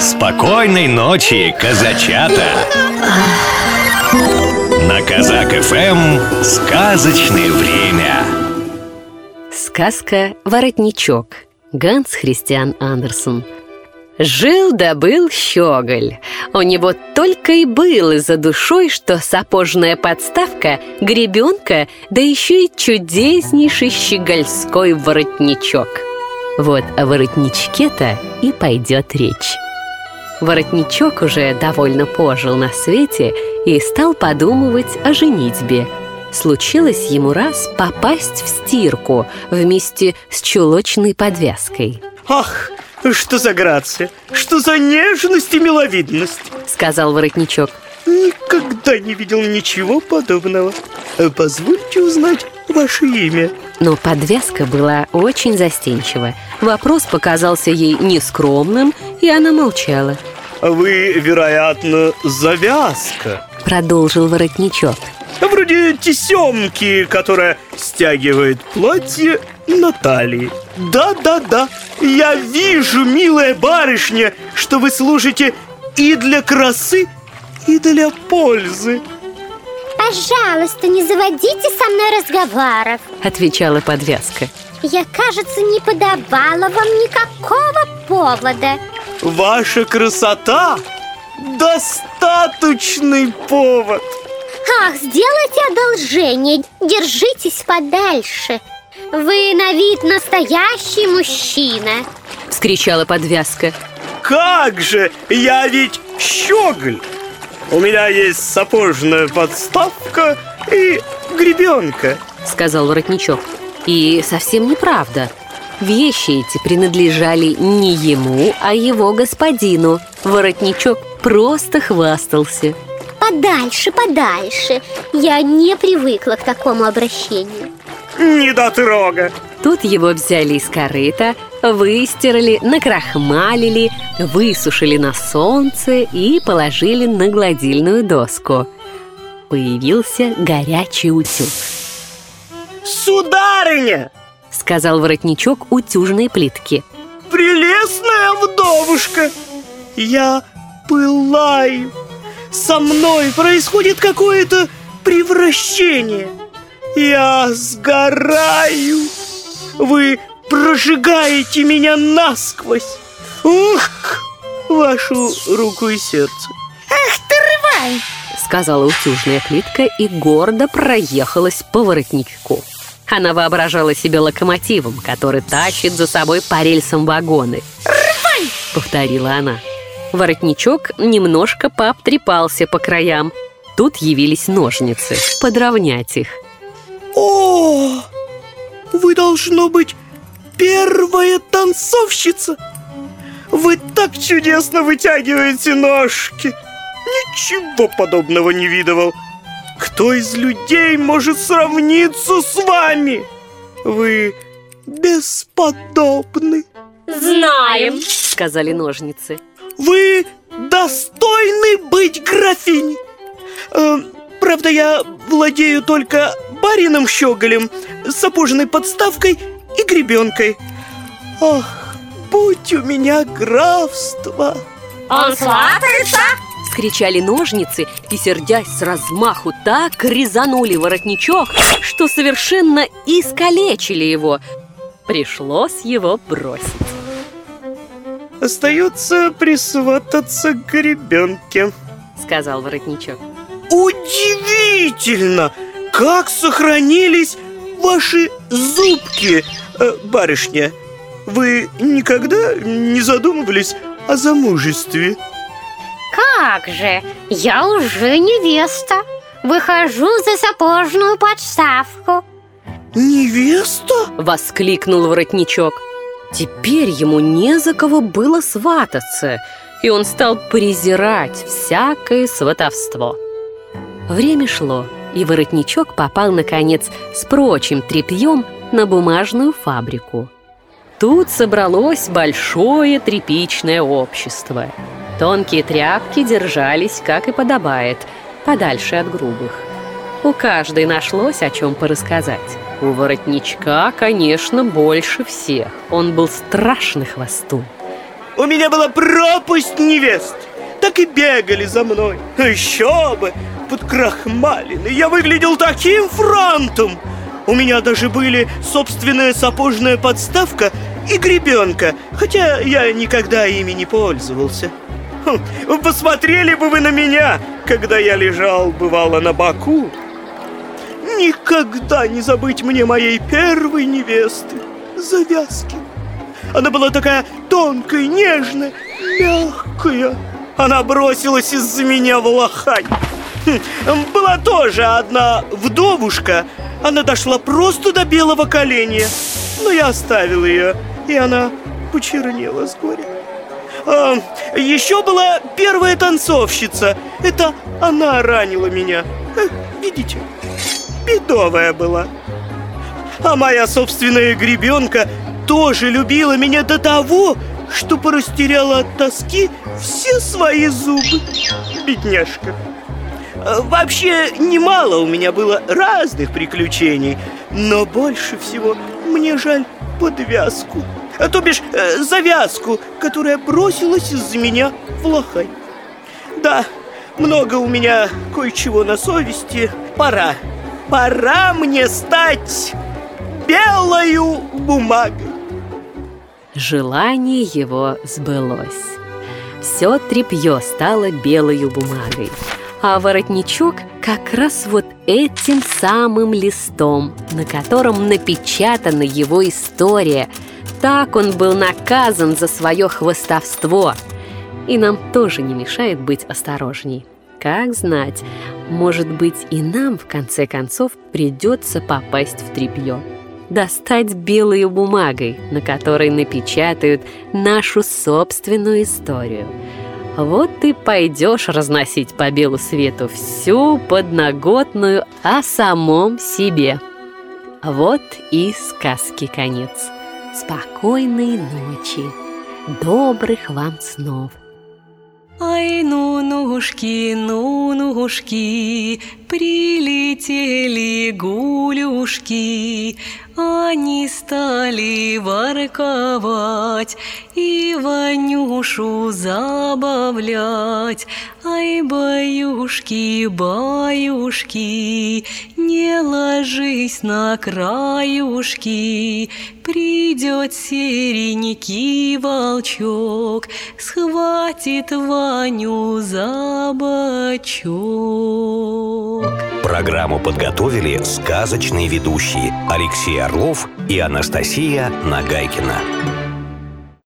Спокойной ночи, казачата! На Казак ФМ сказочное время. Сказка «Воротничок» Ганс Христиан Андерсон. Жил да был щеголь. У него только и было за душой, что сапожная подставка, гребенка, да еще и чудеснейший щегольской воротничок. Вот о воротничке-то и пойдет речь Воротничок уже довольно пожил на свете и стал подумывать о женитьбе. Случилось ему раз попасть в стирку вместе с чулочной подвязкой. Ах, что за грация, что за нежность и миловидность! Сказал воротничок. Никогда не видел ничего подобного. Позвольте узнать ваше имя. Но подвязка была очень застенчива. Вопрос показался ей нескромным, и она молчала Вы, вероятно, завязка. Продолжил воротничок. Вроде тесемки, которая стягивает платье на талии. Да-да-да, я вижу, милая барышня, что вы служите и для красы, и для пользы. Пожалуйста, не заводите со мной разговоров. Отвечала подвязка. Я, кажется, не подавала вам никакого повода Ваша красота – достаточный повод. Ах, сделайте одолжение, держитесь подальше. Вы на вид настоящий мужчина Вскричала подвязка. Как же, я ведь щеголь. У меня есть сапожная подставка и гребенка Сказал воротничок. И совсем неправда Вещи эти принадлежали не ему, а его господину. Воротничок просто хвастался. Подальше, подальше. Я не привыкла к такому обращению. Недотрога. Тут его взяли из корыта, выстирали, накрахмалили, высушили на солнце и положили на гладильную доску. Появился горячий утюг. Сударыня, Сказал воротничок утюжной плитки. прелестная вдовушка! Я пылаю! Со мной происходит какое-то превращение! Я сгораю! Вы прожигаете меня насквозь! Ух, вашу руку и сердце! Сказала утюжная плитка и гордо проехалась по воротничку. Она воображала себя локомотивом, который тащит за собой по рельсам вагоны. «Рвай!» — повторила она. Воротничок немножко пообтрепался по краям. Тут явились ножницы, подровнять их. О, вы должно быть первая танцовщица Вы так чудесно вытягиваете ножки Ничего подобного не видывал Кто из людей может сравниться с вами? Вы бесподобны Знаем Сказали ножницы. Вы достойны быть графиней Э, Правда, я владею только барином щеголем Сапожной подставкой и гребенкой Ах, будь у меня графство Он сватается? Вскричали ножницы и, сердясь с размаху, так резанули воротничок, что совершенно искалечили его. Пришлось его бросить. Остается присвататься к гребенке Сказал воротничок. Удивительно, как сохранились ваши зубки, э, барышня Вы никогда не задумывались о замужестве? Как же, я уже невеста Выхожу за сапожную подставку Невеста? Воскликнул воротничок. Теперь ему не за кого было свататься, и он стал презирать всякое сватовство. Время шло, и воротничок попал, наконец, с прочим тряпьем на бумажную фабрику. Тут собралось большое тряпичное общество. Тонкие тряпки держались, как и подобает, подальше от грубых. У каждой нашлось о чем порассказать. У воротничка, конечно, больше всех. Он был страшный хвостун. у меня была пропасть невест. Так и бегали за мной. Еще бы, подкрахмаленный. Я выглядел таким фронтом. У меня даже были собственная сапожная подставка и гребенка, хотя я никогда ими не пользовался. Посмотрели бы вы на меня, когда я лежал, бывало, на боку. Никогда не забыть мне моей первой невесты, завязки. Она была такая тонкая, нежная, мягкая. Она бросилась из-за меня в лохань. Хм, была тоже одна вдовушка, она дошла просто до белого коленя. Но я оставил ее, и она почернела с горя. А, еще была первая танцовщица. Это она ранила меня. Э, видите, бедовая была. А моя собственная гребенка тоже любила меня до того, что порастеряла от тоски все свои зубы. Бедняжка. Э, вообще, немало у меня было разных приключений, но больше всего мне жаль подвязку, то бишь э, завязку, которая бросилась из-за меня в лохань. Да, много у меня кое-чего на совести. Пора, пора мне стать белою бумагой. Желание его сбылось. Все тряпье стало белою бумагой а воротничок как раз вот этим самым листом, на котором напечатана его история. Так он был наказан за свое хвостовство. И нам тоже не мешает быть осторожней. Как знать, может быть и нам в конце концов придется попасть в тряпье. Достать белую бумагой, на которой напечатают нашу собственную историю – вот ты пойдешь разносить по белу свету всю подноготную о самом себе. Вот и сказки конец. Спокойной ночи, добрых вам снов. Ай, ну, нушки, ну, нушки, прилетели гулюшки, они стали ворковать и Ванюшу забавлять. Ай, баюшки, баюшки, не ложись на краюшки, Придет серенький волчок, схватит Ваню за бочок. Программу подготовили сказочные ведущие Алексей Орлов и Анастасия Нагайкина.